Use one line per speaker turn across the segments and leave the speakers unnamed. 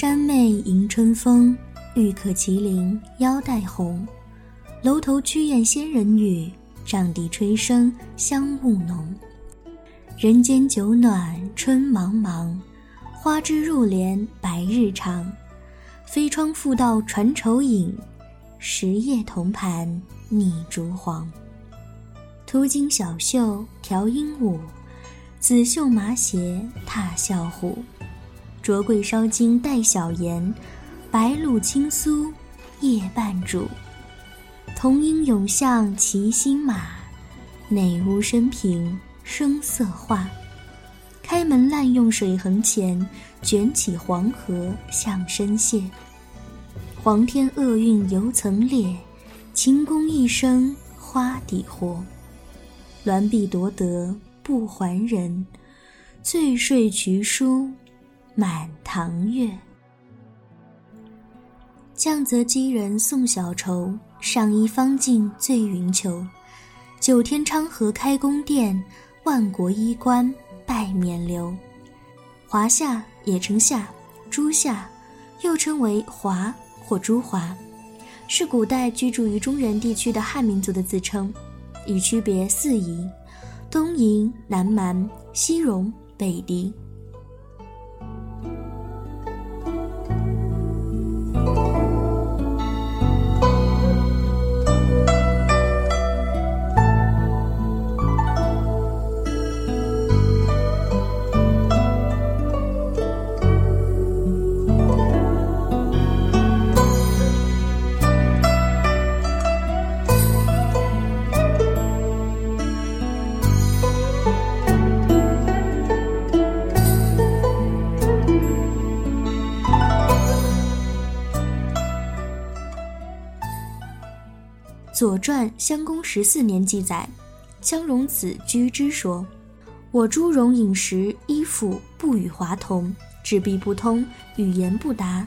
山妹迎春风，玉客麒麟腰带红。楼头曲宴仙人语，帐底吹笙香雾浓。人间酒暖春茫茫，花枝入帘白日长。飞窗复道传愁影，十夜同盘拟烛黄。途经小袖调鹦鹉，紫袖麻鞋踏笑虎。灼桂烧金带小盐，白露青酥夜半煮。童音涌向骑心马，内屋深平声色画。开门滥用水横前，卷起黄河向深泻。皇天厄运犹曾裂，秦宫一生花底活。鸾璧夺得不还人，醉睡渠书满堂月。降泽击人送小愁，上衣方尽醉云裘。九天昌河开宫殿，万国衣冠拜冕旒。华夏也称夏、朱夏，又称为华或朱华，是古代居住于中原地区的汉民族的自称，以区别四夷：东夷、南蛮、西戎、北狄。《左传·襄公十四年》记载，襄戎子居之说：“我诸戎饮食衣服不与华同，纸币不通，语言不达。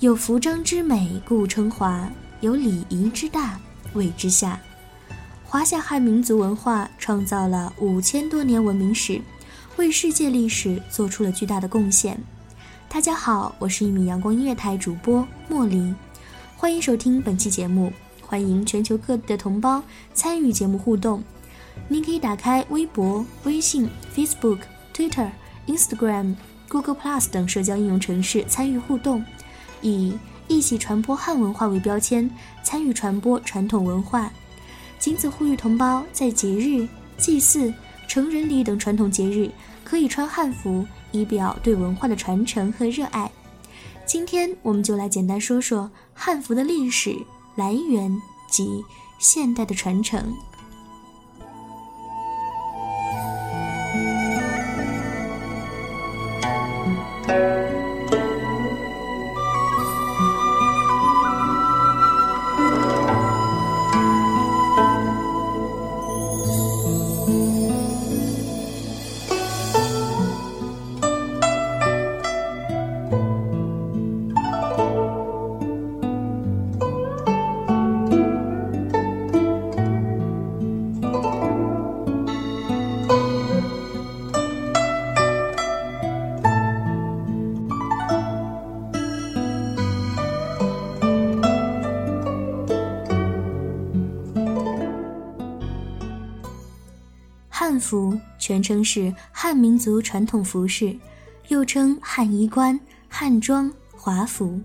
有服装之美，故称华；有礼仪之大，谓之夏。”华夏汉民族文化创造了五千多年文明史，为世界历史做出了巨大的贡献。大家好，我是一名阳光音乐台主播莫离，欢迎收听本期节目。欢迎全球各地的同胞参与节目互动。您可以打开微博、微信、Facebook、Twitter、Instagram，Google Plus 等社交应用程式参与互动，以“一起传播汉文化”为标签，参与传播传统文化。仅此呼吁同胞在节日、祭祀、成人礼等传统节日可以穿汉服，以表对文化的传承和热爱。今天我们就来简单说说汉服的历史来源及现代的传承。服全称是汉民族传统服饰，又称汉衣冠、汉装、华服，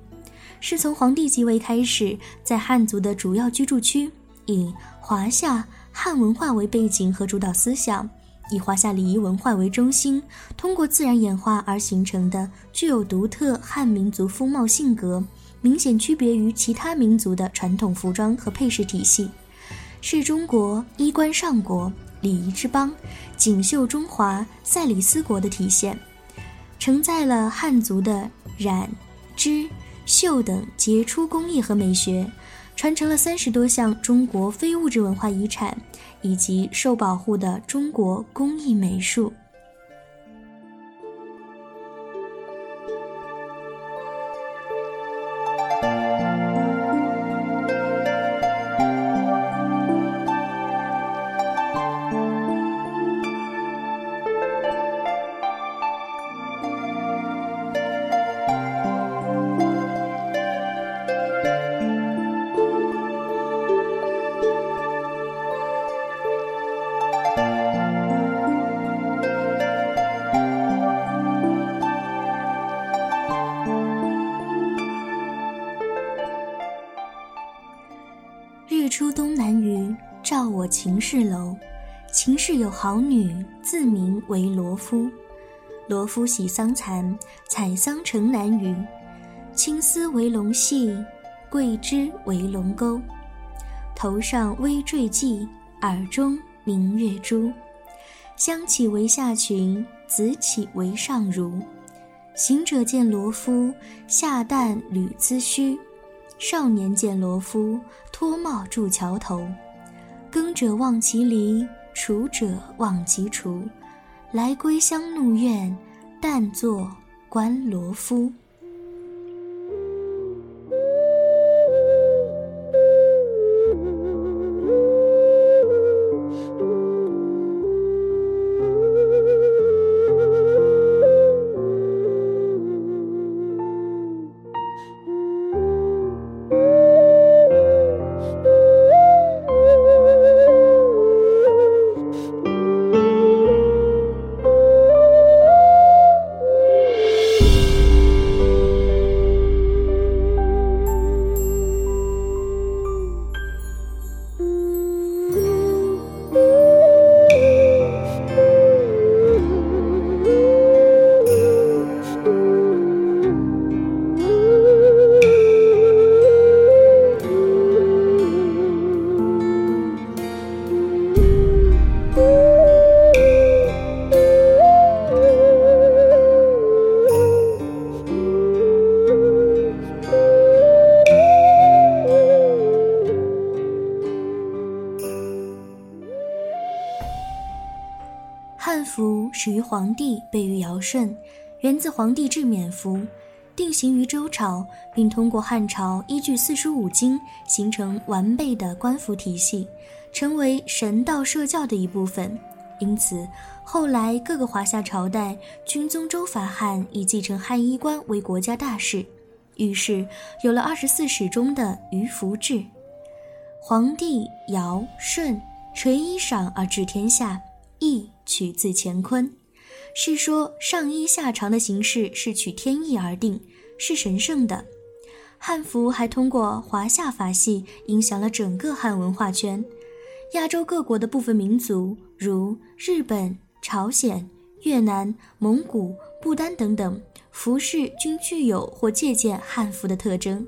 是从皇帝即位开始，在汉族的主要居住区，以华夏汉文化为背景和主导思想，以华夏礼仪文化为中心，通过自然演化而形成的具有独特汉民族风貌性格，明显区别于其他民族的传统服装和配饰体系，是中国衣冠上国。礼仪之邦，锦绣中华赛里斯国的体现，承载了汉族的染、织、绣等杰出工艺和美学，传承了三十多项中国非物质文化遗产，以及受保护的中国工艺美术。好女，自名为罗敷。罗敷喜桑蚕，采桑城南隅。青丝为龙系，桂枝为龙钩。头上微坠髻，耳中明月珠。香起为下裙，紫起为上襦。行者见罗敷，下旦履髭须。少年见罗敷，脱帽筑桥头。耕者望其犁，锄者忘其锄。来归乡怒怨，但作观罗夫。皇帝制冕服，定型于周朝，并通过汉朝依据四书五经形成完备的官服体系，成为神道社教的一部分。因此，后来各个华夏朝代均宗周法汉，以继承汉衣冠为国家大事，于是有了二十四史中的于服制。皇帝、尧、舜垂衣裳而治天下。意取自乾坤，是说上衣下长的形式是取天意而定，是神圣的。汉服还通过华夏法系影响了整个汉文化圈。亚洲各国的部分民族，如日本、朝鲜、越南、蒙古、不丹等等，服饰均具有或借鉴汉服的特征。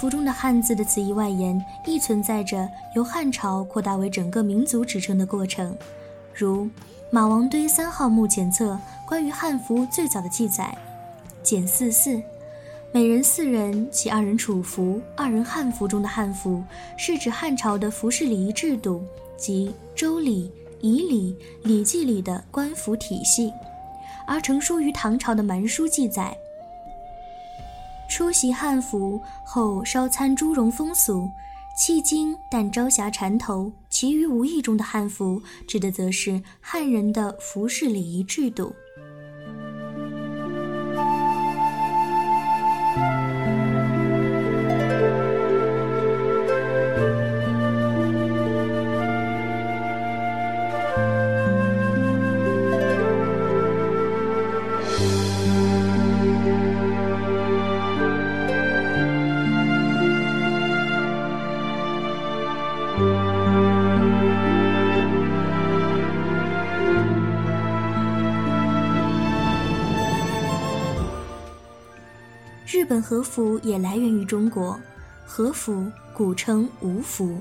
服中的汉字的词义外延亦存在着由汉朝扩大为整个民族指称的过程。如马王堆三号墓检测关于汉服最早的记载：简四四，每人四人，其二人楚服，二人汉服中的汉服，是指汉朝的服饰礼仪制度及《周礼》《仪礼》《礼记》里的官服体系，而成书于唐朝的蛮书记载。出席汉服后烧参朱绒风俗，迄今但朝霞缠头，其余无意中的汉服，指的则是汉人的服饰礼仪制度。和服也来源于中国，和服古称吴服，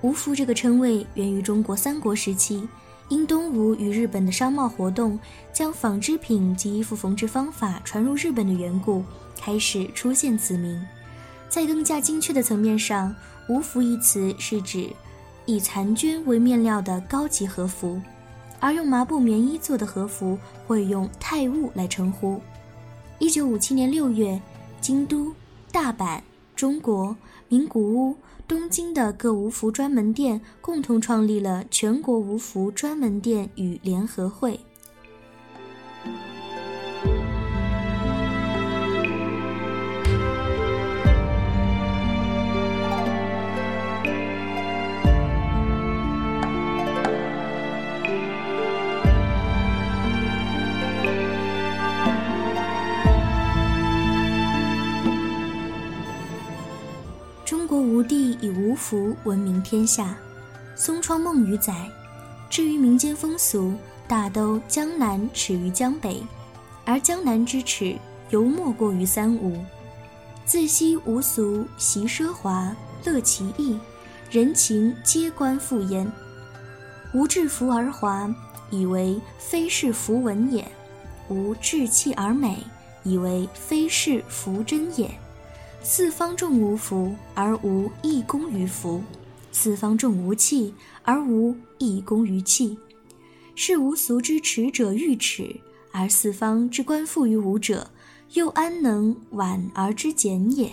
吴服这个称谓源于中国三国时期，因东吴与日本的商贸活动，将纺织品及衣服缝制方法传入日本的缘故，开始出现此名。在更加精确的层面上，吴服一词是指以蚕绢为面料的高级和服，而用麻布棉衣做的和服会用泰物来称呼。一九五七年六月。京都、大阪、中国、名古屋、东京的各无服专门店共同创立了全国无服专门店与联合会。服闻名天下，《松窗梦雨》载：至于民间风俗，大都江南耻于江北，而江南之耻，犹莫过于三吴。自惜无俗，习奢华，乐其意，人情皆观复焉。无制服而华，以为非是福文也；无志气而美，以为非是福真也。四方众无福，而无一功于福；四方众无器，而无一功于器。是无俗之耻者欲耻，而四方之官复于吾者，又安能婉而之简也？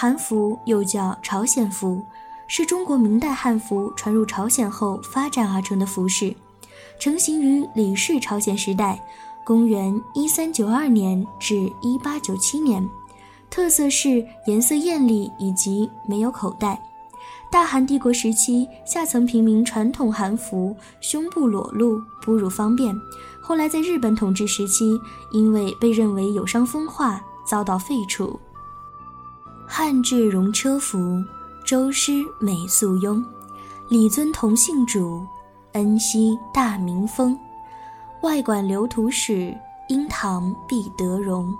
韩服又叫朝鲜服，是中国明代汉服传入朝鲜后发展而成的服饰，成型于李氏朝鲜时代，公元一三九二年至一八九七年。特色是颜色艳丽以及没有口袋。大韩帝国时期，下层平民传统韩服胸部裸露，哺乳方便。后来在日本统治时期，因为被认为有伤风化，遭到废除。汉制戎车服，周师美素雍，李尊同姓主，恩熙大明风。外馆留图史，英唐必得容。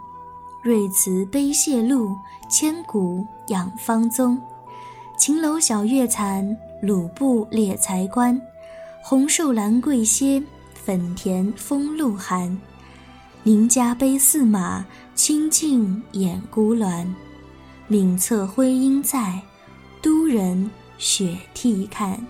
瑞慈悲谢路，千古养方宗。秦楼小月残，鲁布列才官。红瘦兰桂歇，粉田风露寒。宁家悲驷马，清净掩孤鸾。岭侧徽音在，都人雪涕看。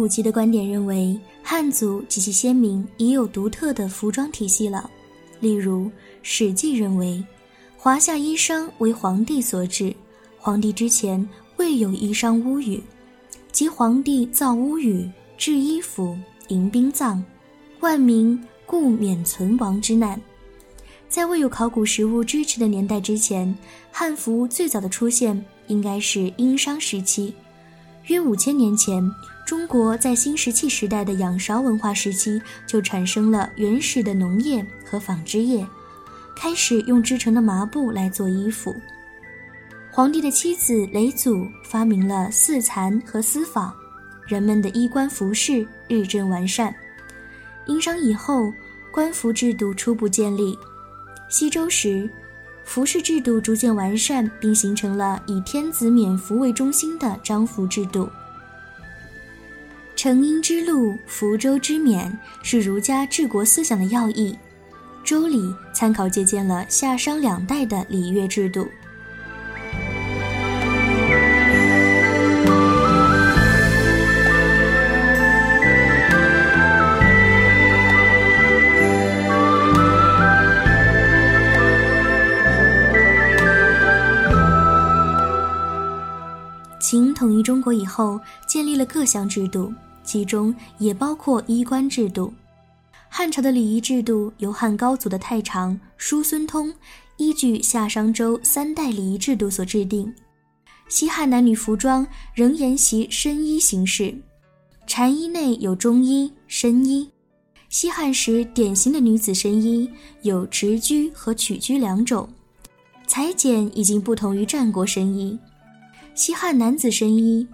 古籍的观点认为，汉族及其先民已有独特的服装体系了。例如，《史记》认为，华夏衣裳为皇帝所制，皇帝之前未有衣裳巫语，即皇帝造巫语，制衣服，迎宾葬，万民故免存亡之难。在未有考古实物支持的年代之前，汉服最早的出现应该是殷商时期，约五千年前。中国在新石器时代的仰韶文化时期就产生了原始的农业和纺织业，开始用织成的麻布来做衣服。皇帝的妻子嫘祖发明了丝蚕和丝纺，人们的衣冠服饰日臻完善。殷商以后，官服制度初步建立。西周时，服饰制度逐渐完善，并形成了以天子冕服为中心的章服制度。成殷之路，福州之勉是儒家治国思想的要义。周礼参考借鉴了夏商两代的礼乐制度。秦统一中国以后，建立了各项制度。其中也包括衣冠制度。汉朝的礼仪制度由汉高祖的太常叔孙通依据夏商周三代礼仪制度所制定。西汉男女服装仍沿袭深衣形式，禅衣内有中衣、深衣。西汉时典型的女子深衣有直裾和曲裾两种，裁剪已经不同于战国深衣。西汉男子深衣。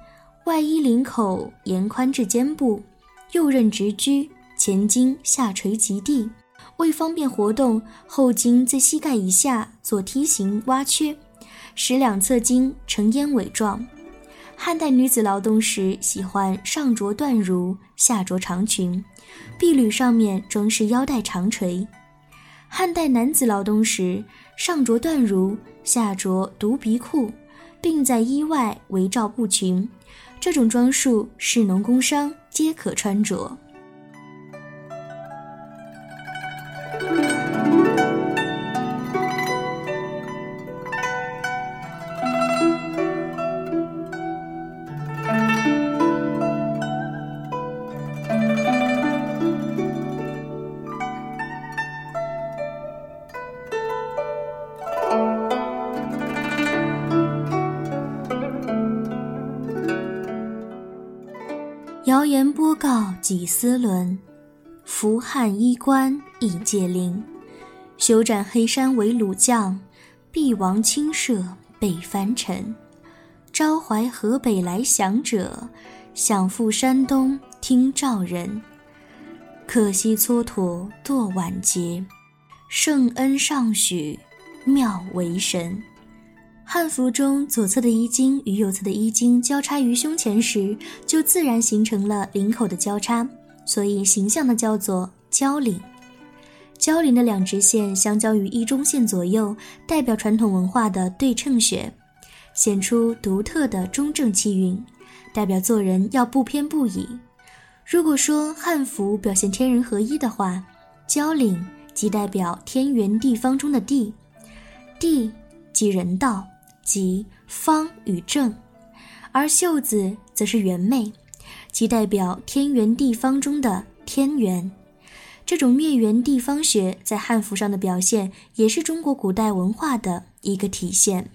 外衣领口沿宽至肩部，右衽直裾，前襟下垂及地。为方便活动，后襟在膝盖以下做梯形挖缺，使两侧襟呈燕尾状。汉代女子劳动时喜欢上着缎襦，下着长裙，臂履上面装饰腰带长垂。汉代男子劳动时上着缎襦，下着独鼻裤，并在衣外围罩布裙。这种装束，士农工商皆可穿着。告几丝纶，扶汉衣冠一介灵。休斩黑山为虏将，必亡亲舍被藩臣。朝怀河北来降者，想赴山东听召人。可惜蹉跎堕晚节，圣恩尚许妙为神。汉服中左侧的衣襟与右侧的衣襟交叉于胸前时，就自然形成了领口的交叉，所以形象的叫做交领。交领的两直线相交于一中线左右，代表传统文化的对称学，显出独特的中正气韵，代表做人要不偏不倚。如果说汉服表现天人合一的话，交领即代表天圆地方中的地，地即人道。即方与正，而袖子则是圆妹，即代表天圆地方中的天圆。这种灭圆地方学在汉服上的表现，也是中国古代文化的一个体现。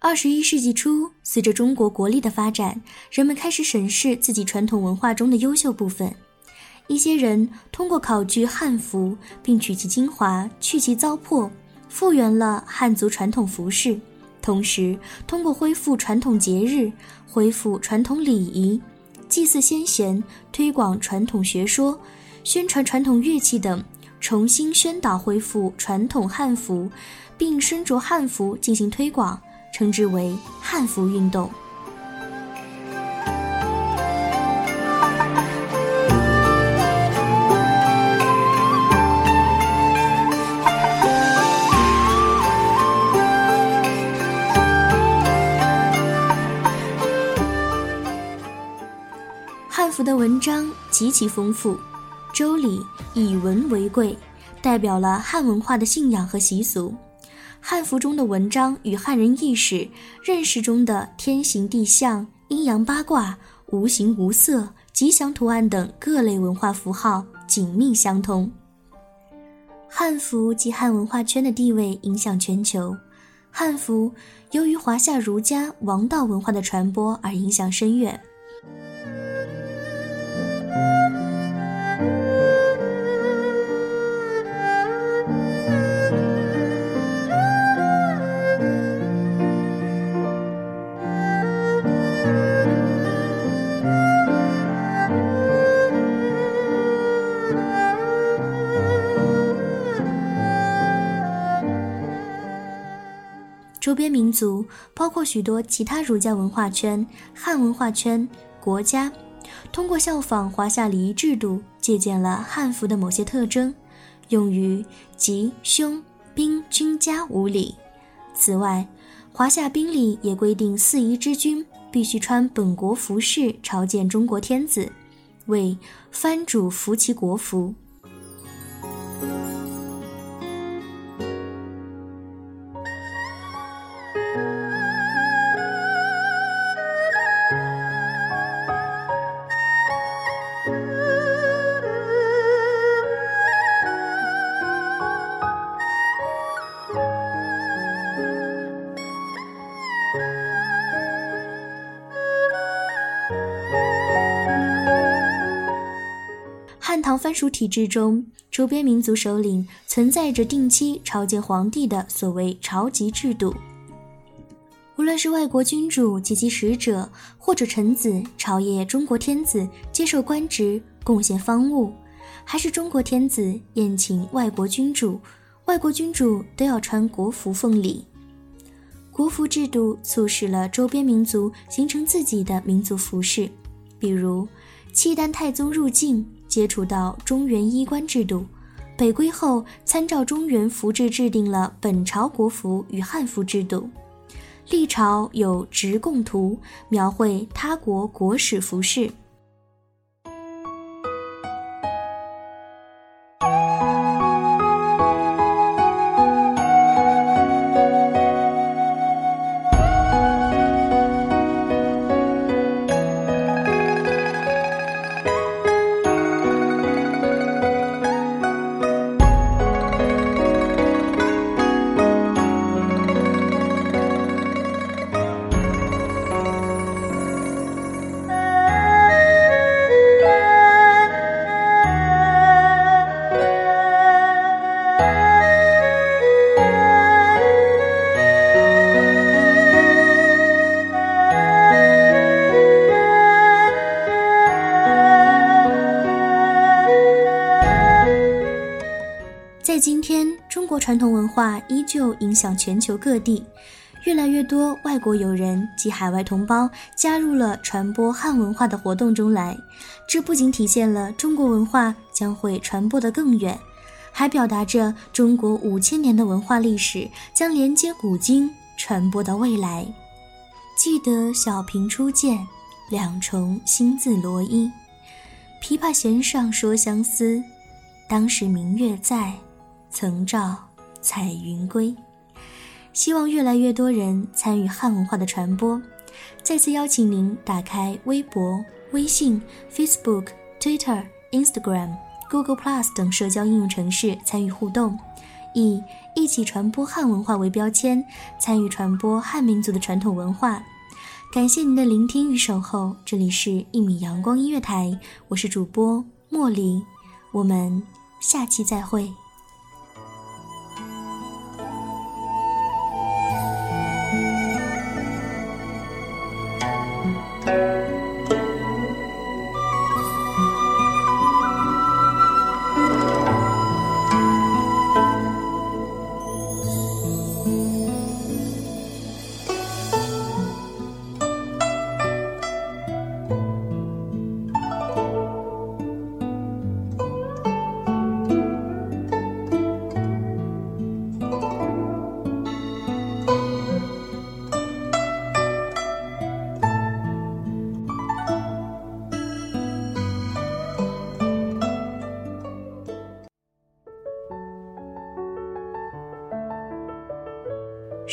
二十一世纪初，随着中国国力的发展，人们开始审视自己传统文化中的优秀部分。一些人通过考据汉服，并取其精华，去其糟粕，复原了汉族传统服饰。同时，通过恢复传统节日、恢复传统礼仪、祭祀先贤、推广传统学说、宣传传统乐器等，重新宣导恢复传统汉服，并身着汉服进行推广，称之为汉服运动。服的文章极其丰富，《周礼》以文为贵，代表了汉文化的信仰和习俗。汉服中的文章与汉人意识、认识中的天行地象、阴阳八卦、无形无色、吉祥图案等各类文化符号紧密相通。汉服及汉文化圈的地位影响全球。汉服由于华夏儒家王道文化的传播而影响深远。周边民族包括许多其他儒家文化圈、汉文化圈国家，通过效仿华夏礼仪制度，借鉴了汉服的某些特征，用于吉、凶、兵、军家五礼。此外，华夏兵礼也规定四夷之君必须穿本国服饰朝见中国天子，为藩主服其国服。汉唐藩属体制中，周边民族首领存在着定期朝见皇帝的所谓朝集制度。无论是外国君主及其使者，或者臣子朝谒中国天子、接受官职、贡献方物，还是中国天子宴请外国君主，外国君主都要穿国服奉礼。国服制度促使了周边民族形成自己的民族服饰，比如契丹太宗入境。接触到中原衣冠制度，北归后参照中原服制制定了本朝国服与汉服制度。历朝有直贡图，描绘他国国史服饰。化依旧影响全球各地，越来越多外国友人及海外同胞加入了传播汉文化的活动中来。这不仅体现了中国文化将会传播得更远，还表达着中国五千年的文化历史将连接古今，传播到未来。记得小平初见，两重新字罗衣。琵琶弦上说相思，当时明月在，曾照彩云归。希望越来越多人参与汉文化的传播。再次邀请您打开微博、微信、Facebook、Twitter、Instagram、Google Plus 等社交应用程式参与互动，以“一起传播汉文化”为标签，参与传播汉民族的传统文化。感谢您的聆听与守候，这里是《一米阳光音乐台》，我是主播茉莉，我们下期再会。